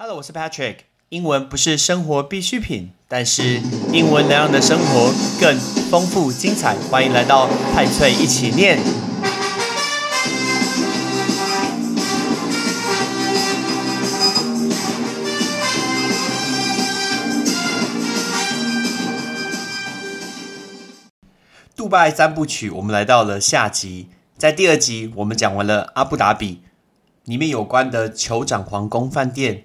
Hello，我是 Patrick。英文不是生活必需品，但是英文能让你的生活更丰富精彩。欢迎来到派翠一起念。杜拜三部曲，我们来到了下集。在第二集，我们讲完了阿布达比里面有关的酋长皇宫饭店、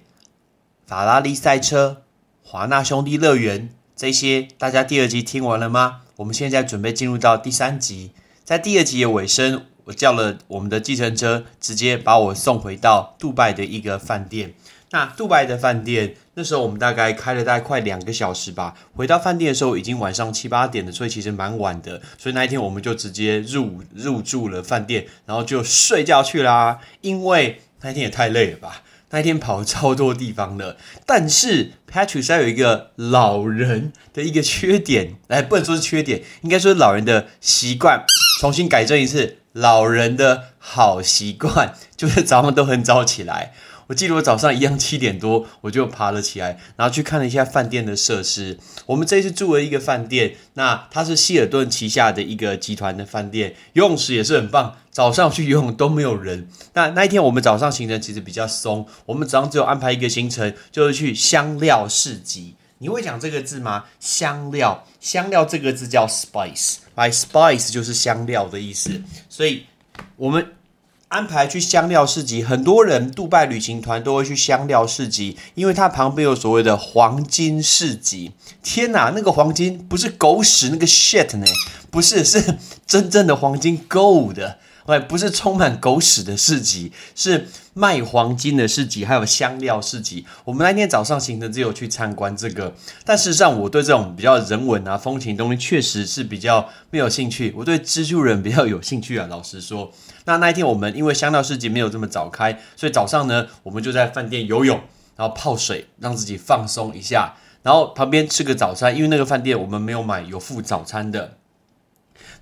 法拉利赛车、华纳兄弟乐园这些，大家第二集听完了吗？我们现在准备进入到第三集。在第二集的尾声，我叫了我们的计程车，直接把我送回到杜拜的一个饭店。那杜拜的饭店，那时候我们大概开了大概快两个小时吧。回到饭店的时候已经晚上七八点了，所以其实蛮晚的。所以那一天我们就直接入入住了饭店，然后就睡觉去啦。因为那一天也太累了吧，那一天跑超多地方了。但是 Patrick 他有一个老人的一个缺点，哎，不能说是缺点，应该说是老人的习惯。重新改正一次，老人的好习惯就是早上都很早起来。我记得我早上一样七点多我就爬了起来，然后去看了一下饭店的设施。我们这一次住了一个饭店，那它是希尔顿旗下的一个集团的饭店，游泳池也是很棒。早上去游泳都没有人。那那一天我们早上行程其实比较松，我们早上只有安排一个行程，就是去香料市集。你会讲这个字吗？香料，香料这个字叫 spice，by spice 就是香料的意思。所以我们。安排去香料市集，很多人杜拜旅行团都会去香料市集，因为它旁边有所谓的黄金市集。天哪，那个黄金不是狗屎那个 shit 呢？不是，是真正的黄金 gold。哎，不是充满狗屎的市集，是卖黄金的市集，还有香料市集。我们那天早上行程只有去参观这个，但事实上我对这种比较人文啊、风情东西确实是比较没有兴趣。我对蜘蛛人比较有兴趣啊，老实说。那那一天我们因为香料市集没有这么早开，所以早上呢，我们就在饭店游泳，然后泡水，让自己放松一下，然后旁边吃个早餐，因为那个饭店我们没有买有附早餐的，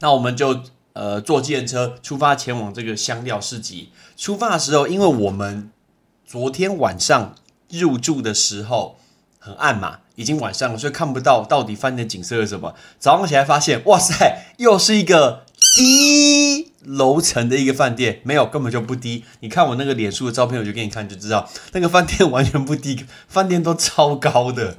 那我们就。呃，坐计程车出发前往这个香料市集。出发的时候，因为我们昨天晚上入住的时候很暗嘛，已经晚上了，所以看不到到底饭店景色是什么。早上起来发现，哇塞，又是一个低楼层的一个饭店，没有，根本就不低。你看我那个脸书的照片，我就给你看就知道，那个饭店完全不低，饭店都超高的。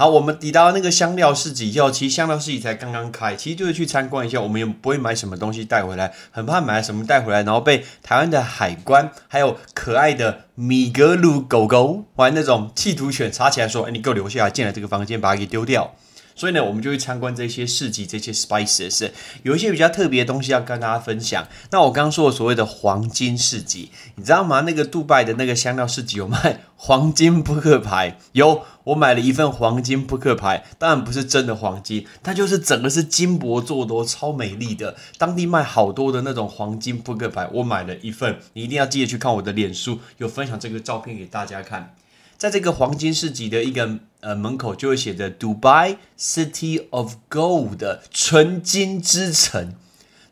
好，我们抵达那个香料市集以后，其实香料市集才刚刚开，其实就是去参观一下。我们也不会买什么东西带回来，很怕买什么带回来，然后被台湾的海关还有可爱的米格鲁狗狗，玩那种剔图犬查起来说：“哎，你给我留下来，进来这个房间，把它给丢掉。”所以呢，我们就去参观这些市集，这些 spices，有一些比较特别的东西要跟大家分享。那我刚刚说的所谓的黄金市集，你知道吗？那个杜拜的那个香料市集有卖黄金扑克牌，有，我买了一份黄金扑克牌，当然不是真的黄金，它就是整个是金箔做的，超美丽的。当地卖好多的那种黄金扑克牌，我买了一份，你一定要记得去看我的脸书，有分享这个照片给大家看。在这个黄金市集的一个呃门口，就会写着 “Dubai City of Gold” 纯金之城。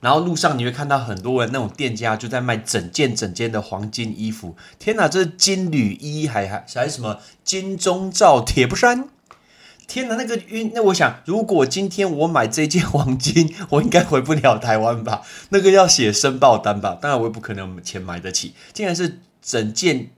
然后路上你会看到很多人那种店家就在卖整件整件的黄金衣服。天哪，这是金缕衣还还还是什么金钟罩铁布衫？天哪，那个晕！那我想，如果今天我买这件黄金，我应该回不了台湾吧？那个要写申报单吧？当然我也不可能钱买得起。竟然是整件。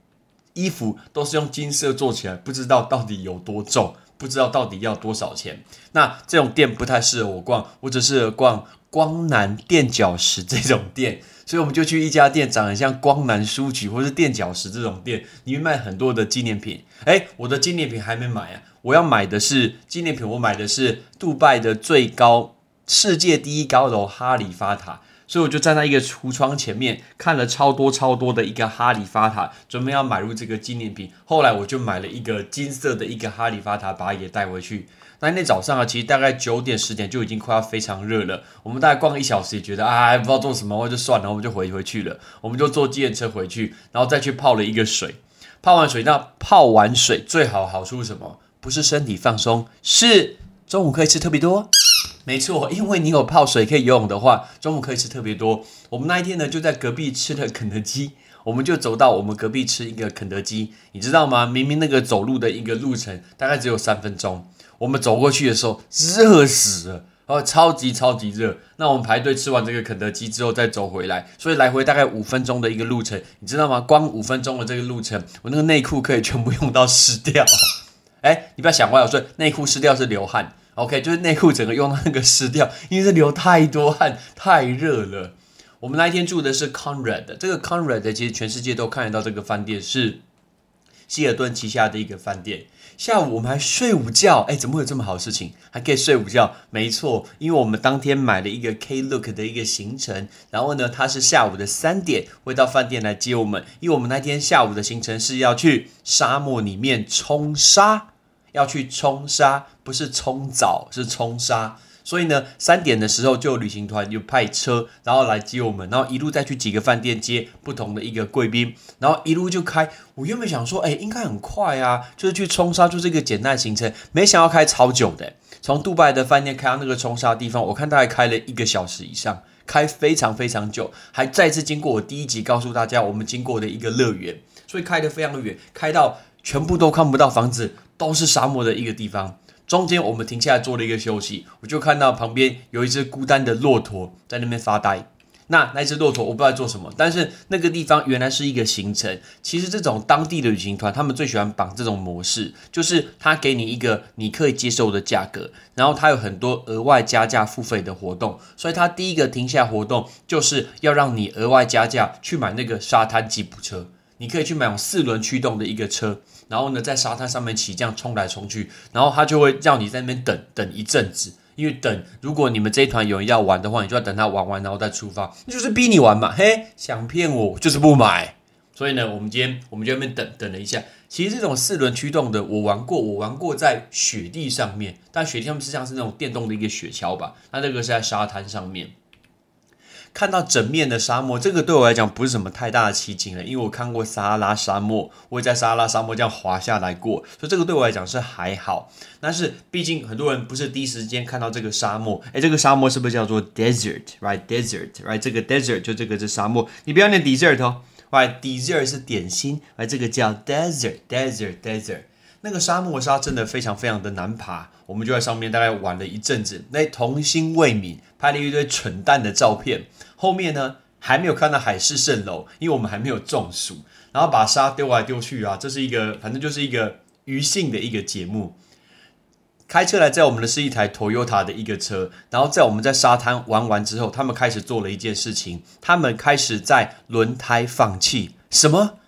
衣服都是用金色做起来，不知道到底有多重，不知道到底要多少钱。那这种店不太适合我逛，我只适合逛光南垫脚石这种店。所以我们就去一家店，长得像光南书局或是垫脚石这种店，里面卖很多的纪念品。哎，我的纪念品还没买啊！我要买的是纪念品，我买的是杜拜的最高、世界第一高楼哈利法塔。所以我就站在一个橱窗前面看了超多超多的一个哈利法塔，准备要买入这个纪念品。后来我就买了一个金色的一个哈利法塔，把它也带回去。那天早上啊，其实大概九点十点就已经快要非常热了。我们大概逛一小时也觉得啊，不知道做什么，我就算了，我们就回回去了。我们就坐计程车回去，然后再去泡了一个水。泡完水，那泡完水最好好处是什么？不是身体放松，是中午可以吃特别多。没错，因为你有泡水可以游泳的话，中午可以吃特别多。我们那一天呢，就在隔壁吃了肯德基。我们就走到我们隔壁吃一个肯德基，你知道吗？明明那个走路的一个路程大概只有三分钟，我们走过去的时候热死了，哦，超级超级热。那我们排队吃完这个肯德基之后再走回来，所以来回大概五分钟的一个路程，你知道吗？光五分钟的这个路程，我那个内裤可以全部用到湿掉。哎，你不要想歪了，我说内裤湿掉是流汗，OK，就是内裤整个用那个湿掉，因为是流太多汗，太热了。我们那一天住的是 Conrad，这个 Conrad 其实全世界都看得到这个饭店是希尔顿旗下的一个饭店。下午我们还睡午觉，哎，怎么会有这么好事情？还可以睡午觉？没错，因为我们当天买了一个 Klook 的一个行程，然后呢，他是下午的三点会到饭店来接我们，因为我们那天下午的行程是要去沙漠里面冲沙，要去冲沙，不是冲澡，是冲沙。所以呢，三点的时候就有旅行团就派车，然后来接我们，然后一路再去几个饭店接不同的一个贵宾，然后一路就开。我原本想说，哎，应该很快啊，就是去冲沙，就是一个简单行程，没想到开超久的。从杜拜的饭店开到那个冲沙地方，我看大概开了一个小时以上，开非常非常久，还再次经过我第一集告诉大家我们经过的一个乐园，所以开得非常的远，开到全部都看不到房子，都是沙漠的一个地方。中间我们停下来做了一个休息，我就看到旁边有一只孤单的骆驼在那边发呆。那那只骆驼我不知道做什么，但是那个地方原来是一个行程。其实这种当地的旅行团，他们最喜欢绑这种模式，就是他给你一个你可以接受的价格，然后他有很多额外加价付费的活动。所以他第一个停下活动就是要让你额外加价去买那个沙滩吉普车，你可以去买四轮驱动的一个车。然后呢，在沙滩上面起降冲来冲去，然后他就会叫你在那边等等一阵子，因为等如果你们这一团有人要玩的话，你就要等他玩完然后再出发，就是逼你玩嘛。嘿，想骗我就是不买。所以呢，我们今天我们就那边等等了一下。其实这种四轮驱动的我玩过，我玩过在雪地上面，但雪地上面实际上是那种电动的一个雪橇吧，那这个是在沙滩上面。看到整面的沙漠，这个对我来讲不是什么太大的奇景了，因为我看过撒哈拉沙漠，我也在撒哈拉沙漠这样滑下来过，所以这个对我来讲是还好。但是毕竟很多人不是第一时间看到这个沙漠，哎，这个沙漠是不是叫做 desert，right？desert，right？这个 desert 就这个是沙漠，你不要念 desert 哦，right？desert 是点心，right，这个叫 desert，desert，desert。那个沙漠沙真的非常非常的难爬，我们就在上面大概玩了一阵子，那童心未泯，拍了一堆蠢蛋的照片。后面呢还没有看到海市蜃楼，因为我们还没有中暑，然后把沙丢来丢去啊，这是一个反正就是一个娱性的一个节目。开车来载我们的是一台 Toyota 的一个车，然后在我们在沙滩玩完之后，他们开始做了一件事情，他们开始在轮胎放气，什么？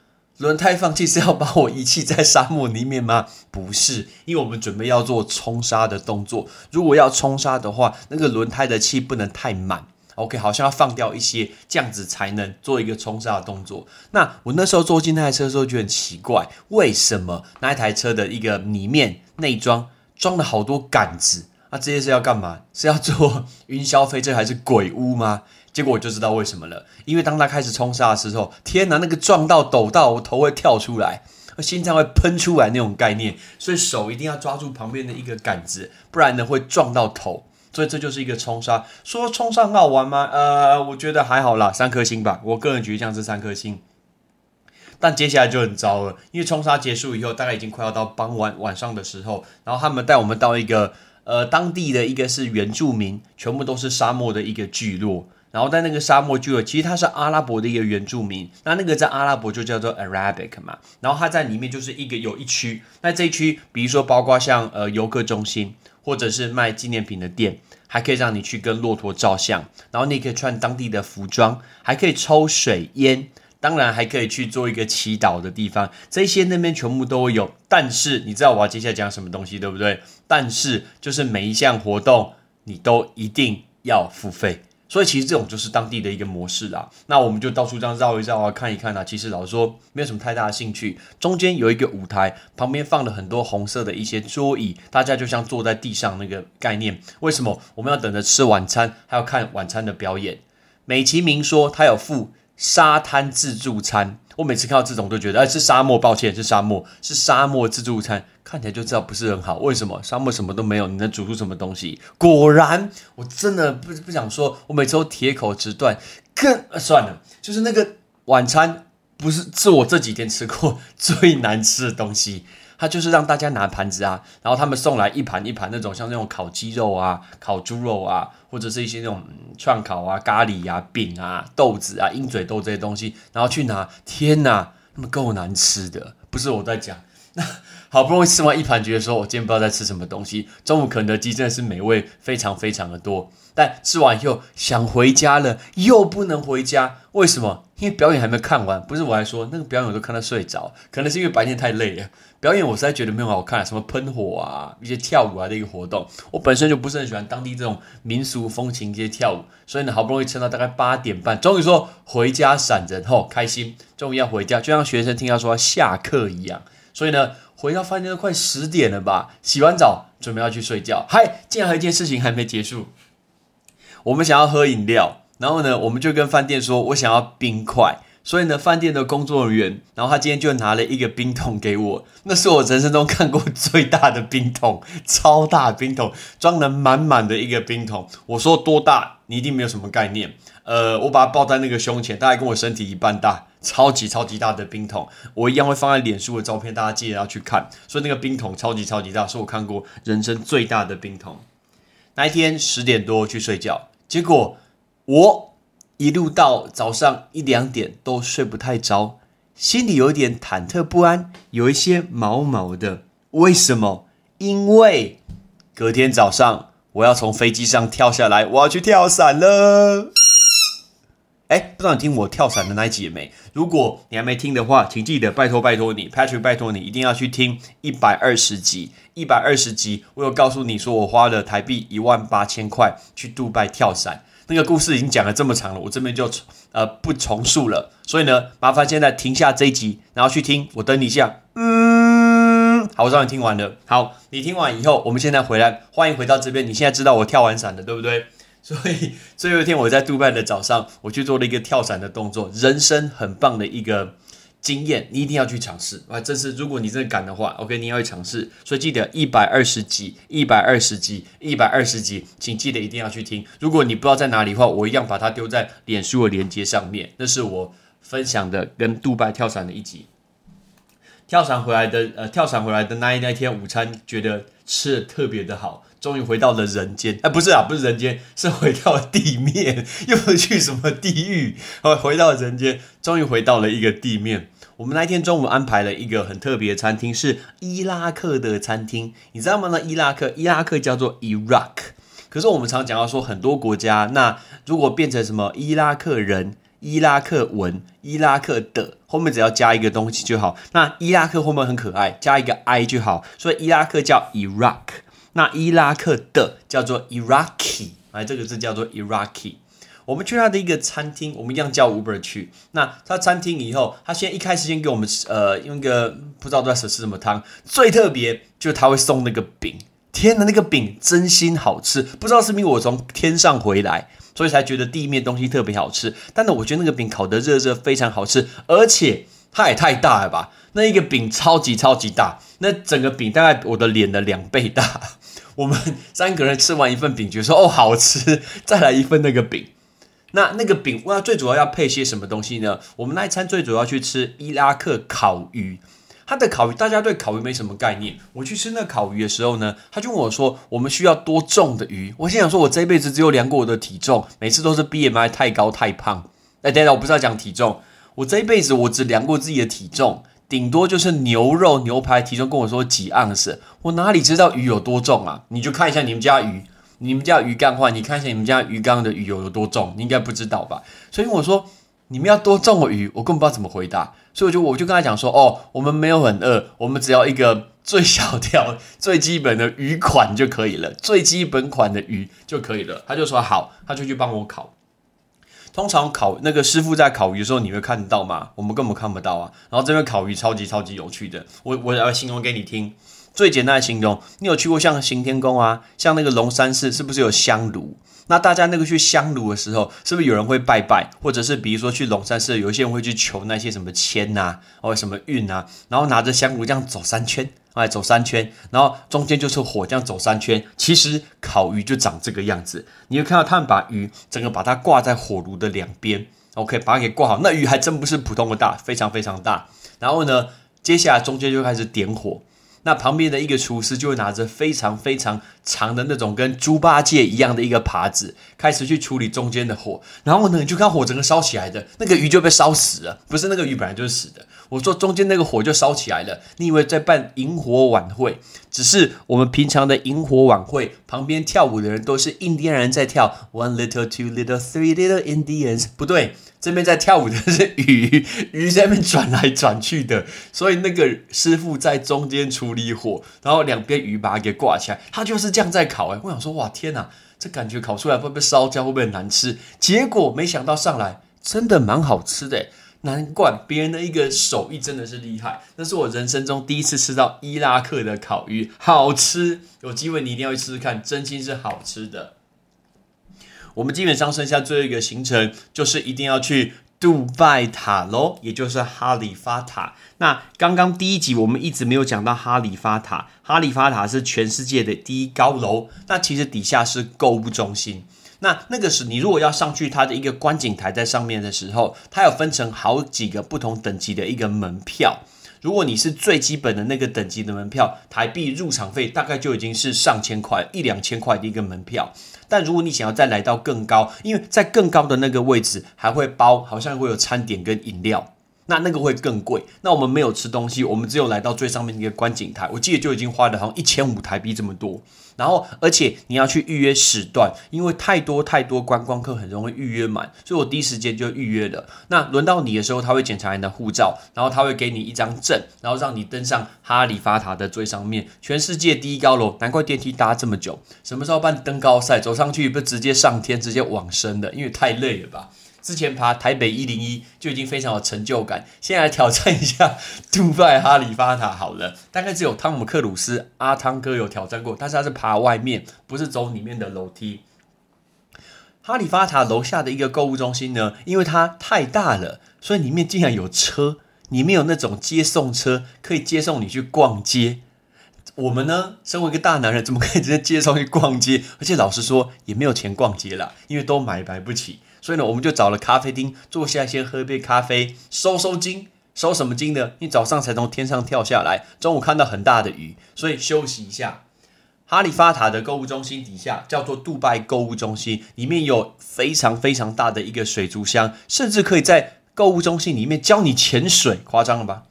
轮胎放气是要把我遗弃在沙漠里面吗？不是，因为我们准备要做冲沙的动作。如果要冲沙的话，那个轮胎的气不能太满。OK，好像要放掉一些，这样子才能做一个冲沙的动作。那我那时候坐进那台车的时候，觉得很奇怪，为什么那一台车的一个里面内装装了好多杆子？那这些是要干嘛？是要做 云霄飞车还是鬼屋吗？结果我就知道为什么了，因为当他开始冲沙的时候，天哪，那个撞到抖到，我头会跳出来，心脏会喷出来那种概念，所以手一定要抓住旁边的一个杆子，不然呢会撞到头。所以这就是一个冲沙。说冲沙好玩吗？呃，我觉得还好啦，三颗星吧。我个人觉得像是三颗星。但接下来就很糟了，因为冲沙结束以后，大概已经快要到傍晚晚上的时候，然后他们带我们到一个呃当地的一个是原住民，全部都是沙漠的一个聚落。然后在那个沙漠就有，其实它是阿拉伯的一个原住民，那那个在阿拉伯就叫做 Arabic 嘛。然后它在里面就是一个有一区，那这一区比如说包括像呃游客中心，或者是卖纪念品的店，还可以让你去跟骆驼照相，然后你可以穿当地的服装，还可以抽水烟，当然还可以去做一个祈祷的地方，这些那边全部都有。但是你知道我要接下来讲什么东西对不对？但是就是每一项活动你都一定要付费。所以其实这种就是当地的一个模式啦。那我们就到处这样绕一绕啊，看一看啊。其实老实说，没有什么太大的兴趣。中间有一个舞台，旁边放了很多红色的一些桌椅，大家就像坐在地上那个概念。为什么我们要等着吃晚餐，还要看晚餐的表演？美其名说它有附沙滩自助餐。我每次看到这种都觉得，哎，是沙漠，抱歉，是沙漠，是沙漠自助餐，看起来就知道不是很好。为什么？沙漠什么都没有，你能煮出什么东西？果然，我真的不不想说，我每次都铁口直断。更算了，就是那个晚餐。不是是我这几天吃过 最难吃的东西。他就是让大家拿盘子啊，然后他们送来一盘一盘那种像那种烤鸡肉啊、烤猪肉啊，或者是一些那种串烤啊、咖喱啊、饼啊、豆子啊、鹰嘴豆这些东西，然后去拿。天哪，那么够难吃的，不是我在讲。那 好不容易吃完一盘，觉得说我今天不知道在吃什么东西。中午肯德基真的是美味非常非常的多，但吃完以后想回家了，又不能回家，为什么？因为表演还没看完。不是我还说那个表演我都看到睡着，可能是因为白天太累了。表演我实在觉得没有好看，什么喷火啊，一些跳舞啊的一个活动，我本身就不是很喜欢当地这种民俗风情一些跳舞，所以呢，好不容易撑到大概八点半，终于说回家闪人后开心，终于要回家，就像学生听到说下课一样，所以呢，回到饭店都快十点了吧，洗完澡准备要去睡觉，嗨，竟然还有一件事情还没结束，我们想要喝饮料，然后呢，我们就跟饭店说我想要冰块。所以呢，饭店的工作人员，然后他今天就拿了一个冰桶给我，那是我人生中看过最大的冰桶，超大冰桶，装了满满的一个冰桶。我说多大，你一定没有什么概念。呃，我把它抱在那个胸前，大概跟我身体一半大，超级超级大的冰桶，我一样会放在脸书的照片，大家记得要去看。所以那个冰桶超级超级大，是我看过人生最大的冰桶。那一天十点多去睡觉，结果我。一路到早上一两点都睡不太着，心里有点忐忑不安，有一些毛毛的。为什么？因为隔天早上我要从飞机上跳下来，我要去跳伞了。哎，不知道你听我跳伞的那一集没？如果你还没听的话，请记得拜托拜托你，Patrick 拜托你一定要去听一百二十集。一百二十集，我有告诉你说我花了台币一万八千块去杜拜跳伞。那个故事已经讲了这么长了，我这边就呃不重述了。所以呢，麻烦现在停下这一集，然后去听。我等你一下。嗯，好，我让你听完了。好，你听完以后，我们现在回来，欢迎回到这边。你现在知道我跳完伞了，对不对？所以最后一天我在杜拜的早上，我去做了一个跳伞的动作，人生很棒的一个。经验，你一定要去尝试啊！这是如果你真的敢的话，OK，你要去尝试。所以记得一百二十集，一百二十集，一百二十集，请记得一定要去听。如果你不知道在哪里的话，我一样把它丢在脸书的连接上面。那是我分享的跟杜拜跳伞的一集。跳伞回来的，呃，跳伞回来的那一那天午餐，觉得吃的特别的好。终于回到了人间，哎，不是啊，不是人间，是回到地面，又不去什么地狱，哦，回到人间，终于回到了一个地面。我们那天中午安排了一个很特别的餐厅，是伊拉克的餐厅，你知道吗？那伊拉克，伊拉克叫做 Iraq，可是我们常讲到说很多国家，那如果变成什么伊拉克人、伊拉克文、伊拉克的，后面只要加一个东西就好。那伊拉克后面很可爱，加一个 i 就好，所以伊拉克叫 Iraq。那伊拉克的叫做 Iraqi，哎，这个字叫做 Iraqi。我们去他的一个餐厅，我们一样叫 Uber 去。那他餐厅以后，他先一开始先给我们呃用个不知道在吃什么汤，最特别就是他会送那个饼。天哪，那个饼真心好吃！不知道是不是我从天上回来，所以才觉得地面东西特别好吃。但是我觉得那个饼烤得热热，非常好吃，而且它也太大了吧！那一个饼超级超级大，那整个饼大概我的脸的两倍大。我们三个人吃完一份饼，觉得说哦好吃，再来一份那个饼。那那个饼，那最主要要配些什么东西呢？我们那一餐最主要去吃伊拉克烤鱼。他的烤鱼，大家对烤鱼没什么概念。我去吃那烤鱼的时候呢，他就问我说：“我们需要多重的鱼？”我心想说：“我这辈子只有量过我的体重，每次都是 BMI 太高太胖。”哎，等等，我不是要讲体重，我这一辈子我只量过自己的体重。顶多就是牛肉牛排体重跟我说几盎司，我哪里知道鱼有多重啊？你就看一下你们家鱼，你们家鱼缸话，你看一下你们家鱼缸的鱼有有多重，你应该不知道吧？所以我说你们要多重鱼，我根本不知道怎么回答，所以我就我就跟他讲说，哦，我们没有很饿，我们只要一个最小条、最基本的鱼款就可以了，最基本款的鱼就可以了。他就说好，他就去帮我烤。通常烤那个师傅在烤鱼的时候，你会看到吗？我们根本看不到啊。然后这边烤鱼超级超级有趣的，我我要形容给你听。最简单的形容，你有去过像行天宫啊，像那个龙山寺，是不是有香炉？那大家那个去香炉的时候，是不是有人会拜拜？或者是比如说去龙山寺，有一些人会去求那些什么签呐，或什么运啊，然后拿着香炉这样走三圈。哎，走三圈，然后中间就是火，这样走三圈。其实烤鱼就长这个样子，你会看到他们把鱼整个把它挂在火炉的两边，OK，把它给挂好。那鱼还真不是普通的大，非常非常大。然后呢，接下来中间就开始点火。那旁边的一个厨师就会拿着非常非常长的那种跟猪八戒一样的一个耙子，开始去处理中间的火。然后呢，你就看火整个烧起来的那个鱼就被烧死了，不是那个鱼本来就是死的。我说中间那个火就烧起来了，你以为在办萤火晚会？只是我们平常的萤火晚会旁边跳舞的人都是印第安人在跳，one little two little three little Indians，不对。这边在跳舞的是鱼，鱼在那边转来转去的，所以那个师傅在中间处理火，然后两边鱼把它给挂起来，他就是这样在烤。哎，我想说，哇，天哪，这感觉烤出来会不会烧焦，会不会难吃？结果没想到上来真的蛮好吃的，难怪别人的一个手艺真的是厉害。那是我人生中第一次吃到伊拉克的烤鱼，好吃，有机会你一定要去试试看，真心是好吃的。我们基本上剩下最后一个行程，就是一定要去杜拜塔喽，也就是哈利法塔。那刚刚第一集我们一直没有讲到哈利法塔，哈利法塔是全世界的第一高楼，那其实底下是购物中心。那那个是你如果要上去它的一个观景台在上面的时候，它有分成好几个不同等级的一个门票。如果你是最基本的那个等级的门票，台币入场费大概就已经是上千块、一两千块的一个门票。但如果你想要再来到更高，因为在更高的那个位置还会包，好像会有餐点跟饮料，那那个会更贵。那我们没有吃东西，我们只有来到最上面一个观景台，我记得就已经花了好像一千五台币这么多。然后，而且你要去预约时段，因为太多太多观光客很容易预约满，所以我第一时间就预约了。那轮到你的时候，他会检查你的护照，然后他会给你一张证，然后让你登上哈利法塔的最上面，全世界第一高楼，难怪电梯搭这么久。什么时候办登高赛？走上去不直接上天，直接往生的，因为太累了吧。之前爬台北一零一就已经非常有成就感，现在来挑战一下 杜拜哈利法塔好了。大概只有汤姆克鲁斯阿汤哥有挑战过，但是他是爬外面，不是走里面的楼梯。哈利法塔楼下的一个购物中心呢，因为它太大了，所以里面竟然有车，里面有那种接送车，可以接送你去逛街。我们呢，身为一个大男人，怎么可以直接接送去逛街？而且老实说，也没有钱逛街了，因为都买买不起。所以呢，我们就找了咖啡厅，坐下先喝一杯咖啡，收收筋。收什么筋呢？你早上才从天上跳下来，中午看到很大的雨，所以休息一下。哈利法塔的购物中心底下叫做杜拜购物中心，里面有非常非常大的一个水族箱，甚至可以在购物中心里面教你潜水，夸张了吧？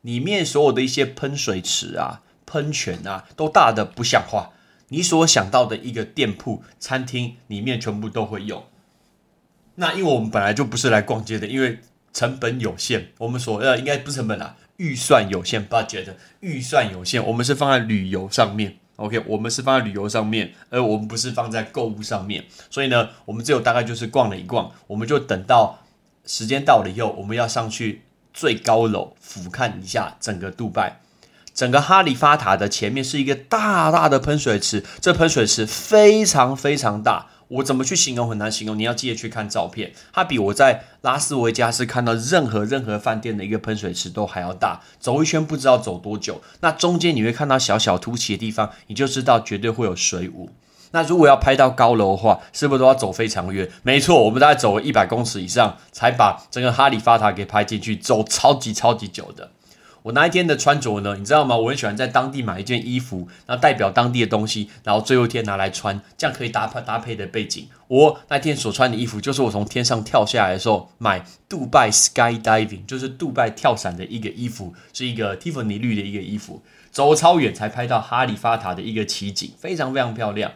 里面所有的一些喷水池啊、喷泉啊，都大的不像话。你所想到的一个店铺、餐厅里面全部都会有。那因为我们本来就不是来逛街的，因为成本有限，我们所呃应该不是成本啦，预算有限，budget 预算有限，我们是放在旅游上面，OK，我们是放在旅游上面，而我们不是放在购物上面，所以呢，我们只有大概就是逛了一逛，我们就等到时间到了以后，我们要上去最高楼俯瞰一下整个杜拜，整个哈利法塔的前面是一个大大的喷水池，这喷水池非常非常大。我怎么去形容很难形容，你要记得去看照片。它比我在拉斯维加斯看到任何任何饭店的一个喷水池都还要大，走一圈不知道走多久。那中间你会看到小小凸起的地方，你就知道绝对会有水舞。那如果要拍到高楼的话，是不是都要走非常远？没错，我们大概走了一百公尺以上，才把整个哈利法塔给拍进去，走超级超级久的。我那一天的穿着呢？你知道吗？我很喜欢在当地买一件衣服，然后代表当地的东西，然后最后一天拿来穿，这样可以搭配搭配的背景。我那天所穿的衣服，就是我从天上跳下来的时候买杜拜 sky diving，就是杜拜跳伞的一个衣服，是一个蒂芙尼绿的一个衣服，走超远才拍到哈利法塔的一个奇景，非常非常漂亮。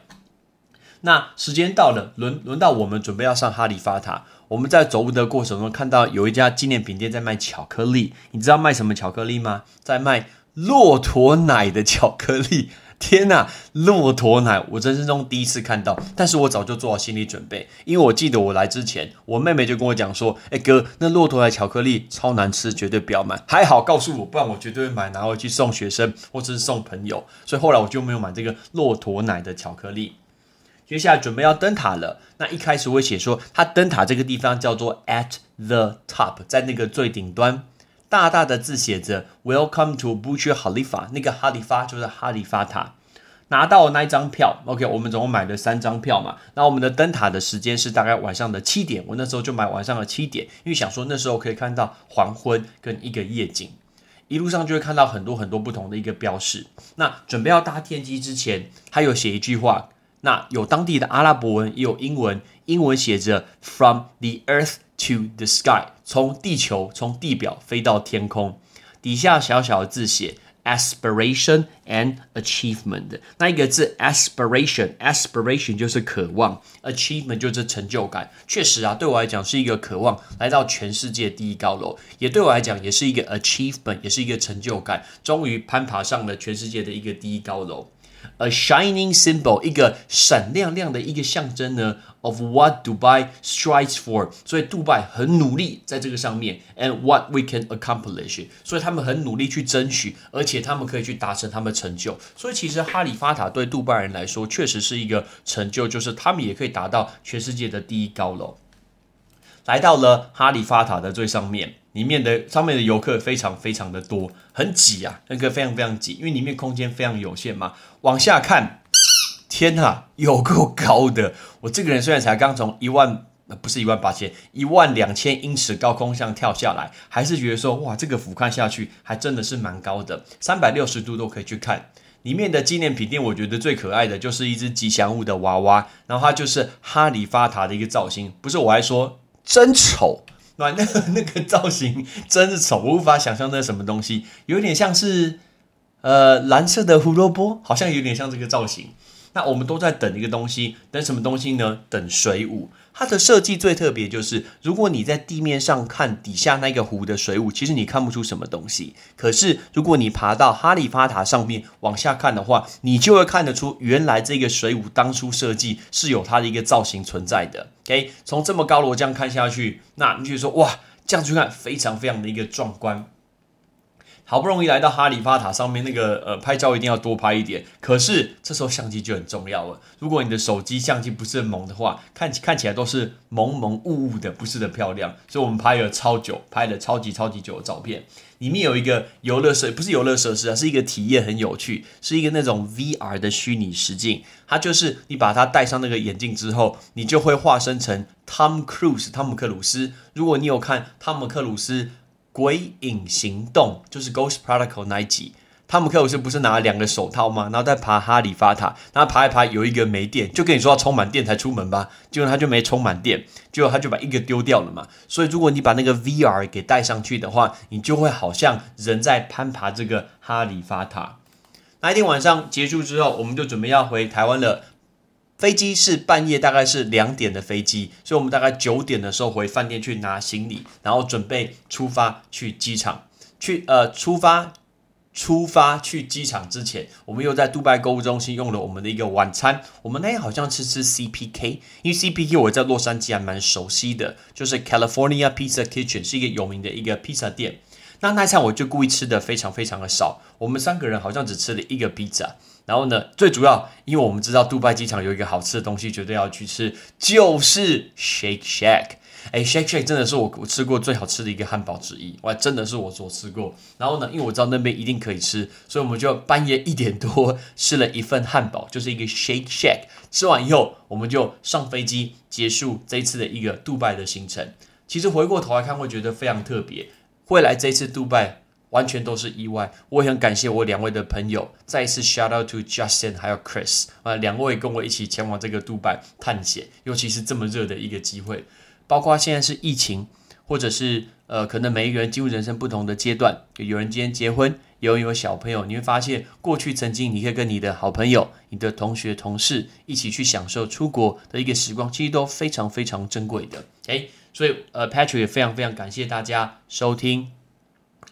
那时间到了，轮轮到我们准备要上哈利法塔。我们在走路的过程中看到有一家纪念品店在卖巧克力，你知道卖什么巧克力吗？在卖骆驼奶的巧克力。天呐，骆驼奶，我人生中第一次看到，但是我早就做好心理准备，因为我记得我来之前，我妹妹就跟我讲说，哎哥，那骆驼奶巧克力超难吃，绝对不要买。还好告诉我，不然我绝对会买拿回去送学生或者是送朋友。所以后来我就没有买这个骆驼奶的巧克力。接下来准备要登塔了。那一开始会写说，它登塔这个地方叫做 at the top，在那个最顶端，大大的字写着 Welcome to Burj Khalifa。那个哈利法就是哈利法塔。拿到那一张票，OK，我们总共买了三张票嘛。那我们的灯塔的时间是大概晚上的七点，我那时候就买晚上的七点，因为想说那时候可以看到黄昏跟一个夜景，一路上就会看到很多很多不同的一个标识。那准备要搭天机之前，他有写一句话，那有当地的阿拉伯文，也有英文，英文写着 “From the earth to the sky”，从地球从地表飞到天空，底下小小的字写。aspiration and achievement，那一个字 aspiration，aspiration 就是渴望，achievement 就是成就感。确实啊，对我来讲是一个渴望来到全世界第一高楼，也对我来讲也是一个 achievement，也是一个成就感。终于攀爬上了全世界的一个第一高楼。A shining symbol，一个闪亮亮的一个象征呢，of what Dubai strives for。所以杜拜很努力在这个上面，and what we can accomplish。所以他们很努力去争取，而且他们可以去达成他们的成就。所以其实哈利法塔对杜拜人来说确实是一个成就，就是他们也可以达到全世界的第一高楼。来到了哈利法塔的最上面。里面的上面的游客非常非常的多，很挤啊，那个非常非常挤，因为里面空间非常有限嘛。往下看，天呐，有够高的！我这个人虽然才刚从一万，不是一万八千，一万两千英尺高空上跳下来，还是觉得说，哇，这个俯瞰下去还真的是蛮高的，三百六十度都可以去看。里面的纪念品店，我觉得最可爱的就是一只吉祥物的娃娃，然后它就是哈利法塔的一个造型，不是我还说真丑。那那那个造型真是丑，无法想象那是什么东西，有点像是呃蓝色的胡萝卜，好像有点像这个造型。那我们都在等一个东西，等什么东西呢？等水舞。它的设计最特别就是，如果你在地面上看底下那个湖的水舞，其实你看不出什么东西。可是如果你爬到哈利法塔上面往下看的话，你就会看得出，原来这个水舞当初设计是有它的一个造型存在的。OK，从这么高楼这样看下去，那你就说哇，这样去看非常非常的一个壮观。好不容易来到哈利法塔上面，那个呃拍照一定要多拍一点。可是这时候相机就很重要了。如果你的手机相机不是很猛的话，看看起来都是蒙蒙雾雾的，不是的漂亮。所以我们拍了超久，拍了超级超级久的照片。里面有一个游乐设，不是游乐设施啊，是一个体验很有趣，是一个那种 VR 的虚拟实境。它就是你把它戴上那个眼镜之后，你就会化身成 Tom Cruise 汤姆克鲁斯。如果你有看汤姆克鲁斯。鬼影行动就是《Ghost Protocol》那一集，汤姆克鲁斯不是拿了两个手套吗？然后在爬哈利法塔，然后爬一爬，有一个没电，就跟你说要充满电才出门吧，结果他就没充满电，结果他就把一个丢掉了嘛。所以如果你把那个 VR 给带上去的话，你就会好像人在攀爬这个哈利法塔。那一天晚上结束之后，我们就准备要回台湾了。飞机是半夜，大概是两点的飞机，所以我们大概九点的时候回饭店去拿行李，然后准备出发去机场。去呃，出发出发去机场之前，我们又在杜拜购物中心用了我们的一个晚餐。我们那天好像吃吃 CPK，因为 CPK 我在洛杉矶还蛮熟悉的，就是 California Pizza Kitchen 是一个有名的一个披萨店。那那餐我就故意吃的非常非常的少，我们三个人好像只吃了一个披萨。然后呢，最主要，因为我们知道杜拜机场有一个好吃的东西，绝对要去吃，就是 Shake Shack。哎，Shake Shack 真的是我我吃过最好吃的一个汉堡之一，哇，真的是我所吃过。然后呢，因为我知道那边一定可以吃，所以我们就半夜一点多吃了一份汉堡，就是一个 Shake Shack。吃完以后，我们就上飞机，结束这一次的一个杜拜的行程。其实回过头来看，会觉得非常特别，会来这次杜拜。完全都是意外，我也很感谢我两位的朋友，再一次 shout out to Justin 还有 Chris 啊，两位跟我一起前往这个杜拜探险，尤其是这么热的一个机会，包括现在是疫情，或者是呃，可能每一个人进入人生不同的阶段，有人今天结婚，有人有小朋友，你会发现过去曾经你可以跟你的好朋友、你的同学、同事一起去享受出国的一个时光，其实都非常非常珍贵的。诶，所以呃，Patrick 也非常非常感谢大家收听。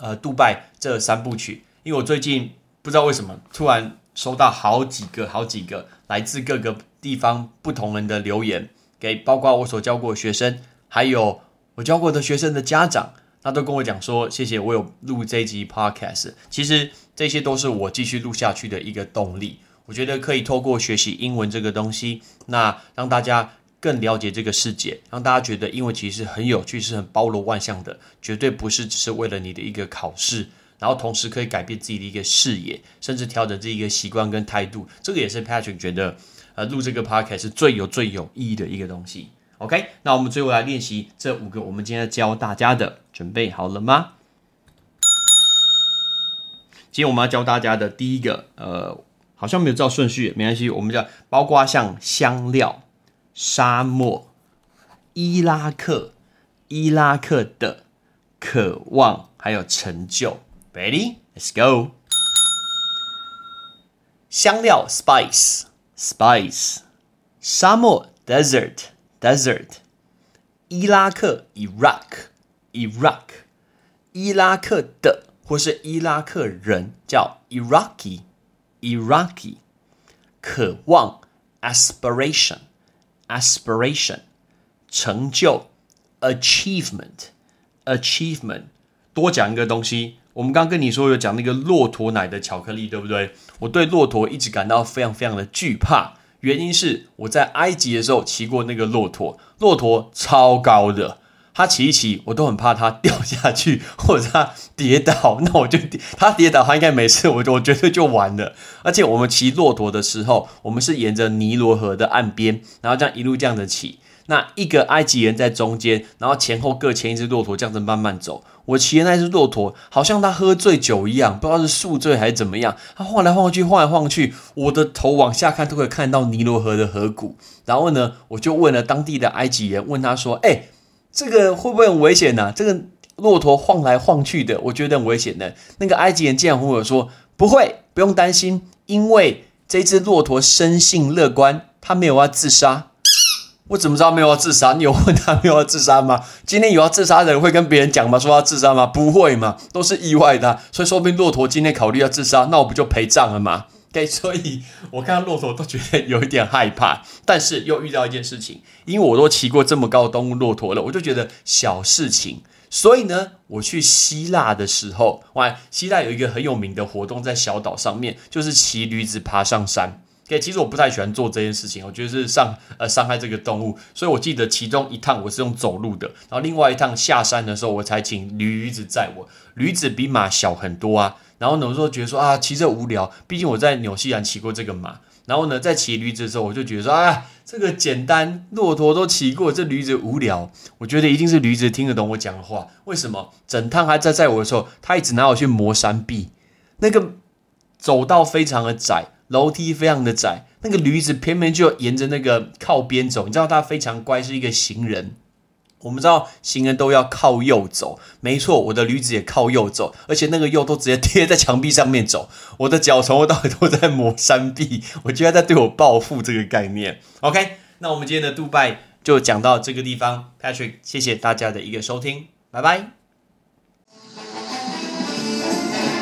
呃，杜拜这三部曲，因为我最近不知道为什么突然收到好几个、好几个来自各个地方不同人的留言，给包括我所教过学生，还有我教过的学生的家长，那都跟我讲说，谢谢我有录这一集 podcast，其实这些都是我继续录下去的一个动力。我觉得可以透过学习英文这个东西，那让大家。更了解这个世界，让大家觉得英文其实很有趣，是很包罗万象的，绝对不是只是为了你的一个考试然后同时可以改变自己的一个视野，甚至调整自己一个习惯跟态度。这个也是 Patrick 觉得，呃，录这个 podcast 是最有最有意义的一个东西。OK，那我们最后来练习这五个，我们今天教大家的，准备好了吗？今天我们要教大家的第一个，呃，好像没有照顺序，没关系，我们叫包括像香料、沙漠、伊拉克、伊拉克的渴望，还有成就。Ready？Let's go。香料 spice，spice。沙漠 desert，desert。伊拉克 Iraq，Iraq。伊拉克的。或是伊拉克人叫 Iraqi，Iraqi，渴望，aspiration Aspiration，成就 achievement，achievement。多讲一个东西，我们刚跟你说有讲那个骆驼奶的巧克力，对不对？我对骆驼一直感到非常非常的惧怕，原因是我在埃及的时候骑过那个骆驼，骆驼超高的。他骑一骑，我都很怕他掉下去，或者他跌倒。那我就他跌倒，他应该没事，我我绝对就完了。而且我们骑骆驼的时候，我们是沿着尼罗河的岸边，然后这样一路这样子骑。那一个埃及人在中间，然后前后各牵一只骆驼，这样子慢慢走。我骑的那只骆驼，好像他喝醉酒一样，不知道是宿醉还是怎么样，他晃来晃去，晃来晃去，我的头往下看都可以看到尼罗河的河谷。然后呢，我就问了当地的埃及人，问他说：“哎。”这个会不会很危险呢？这个骆驼晃来晃去的，我觉得很危险的。那个埃及人竟然和我说：“不会，不用担心，因为这只骆驼生性乐观，它没有要自杀。”我怎么知道没有要自杀？你有问他没有要自杀吗？今天有要自杀的人会跟别人讲吗？说要自杀吗？不会嘛，都是意外的。所以说不定骆驼今天考虑要自杀，那我不就陪葬了吗？对，所以我看到骆驼都觉得有一点害怕，但是又遇到一件事情，因为我都骑过这么高的动物骆驼了，我就觉得小事情。所以呢，我去希腊的时候，哇，希腊有一个很有名的活动，在小岛上面，就是骑驴子爬上山。对，其实我不太喜欢做这件事情，我觉得是伤呃伤害这个动物。所以我记得其中一趟我是用走路的，然后另外一趟下山的时候，我才请驴子载我。驴子比马小很多啊。然后呢，我说觉得说啊，骑着无聊，毕竟我在纽西兰骑过这个马。然后呢，在骑驴子的时候，我就觉得说啊，这个简单，骆驼都骑过，这驴子无聊。我觉得一定是驴子听得懂我讲的话。为什么？整趟还在载我的时候，他一直拿我去磨山壁，那个走道非常的窄，楼梯非常的窄，那个驴子偏偏就沿着那个靠边走。你知道它非常乖，是一个行人。我们知道行人都要靠右走，没错，我的驴子也靠右走，而且那个右都直接贴在墙壁上面走。我的脚从头到尾都在磨山壁，我居然在对我报复这个概念。OK，那我们今天的杜拜就讲到这个地方，Patrick，谢谢大家的一个收听，拜拜。